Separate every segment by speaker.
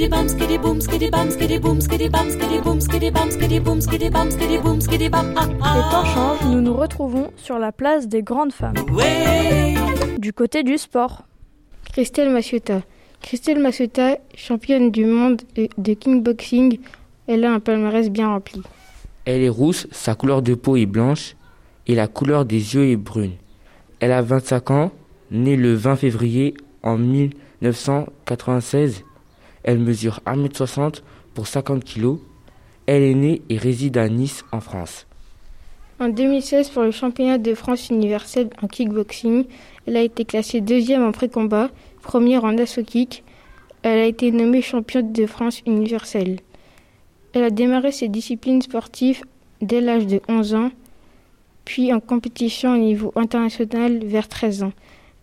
Speaker 1: skiddy bum skiddy boom skiddy bum skiddy boom skiddy bum skiddy boom skiddy bum skiddy boom skiddy bum skiddy boom skiddy bum
Speaker 2: Les temps changent, nous nous retrouvons sur la place des grandes femmes. Du côté du sport.
Speaker 3: Christelle Massueta. Christelle Massueta, championne du monde de de kickboxing, elle a un palmarès bien rempli.
Speaker 4: Elle est rousse, sa couleur de peau est blanche et la couleur des yeux est brune. Elle a 25 ans, née le 20 février en 1996. Elle mesure 1m60 pour 50 kg. Elle est née et réside à Nice en France.
Speaker 3: En 2016, pour le championnat de France universel en kickboxing, elle a été classée deuxième en pré-combat, première en assaut kick. Elle a été nommée championne de France universelle. Elle a démarré ses disciplines sportives dès l'âge de 11 ans, puis en compétition au niveau international vers 13 ans.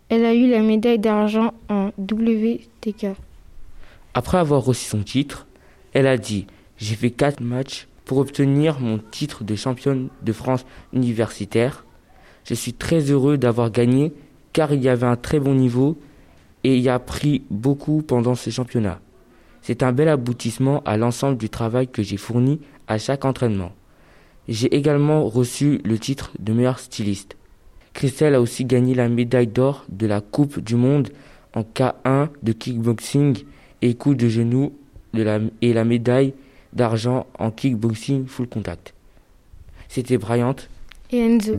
Speaker 3: Elle a eu la médaille d'argent en WTK.
Speaker 4: Après avoir reçu son titre, elle a dit J'ai fait 4 matchs pour obtenir mon titre de championne de France universitaire. Je suis très heureux d'avoir gagné car il y avait un très bon niveau et y a appris beaucoup pendant ce championnat. C'est un bel aboutissement à l'ensemble du travail que j'ai fourni à chaque entraînement. J'ai également reçu le titre de meilleur styliste. Christelle a aussi gagné la médaille d'or de la Coupe du Monde en K1 de kickboxing et coup de genou et la médaille d'argent en kickboxing full contact. C'était Bryant.
Speaker 3: Et Enzo.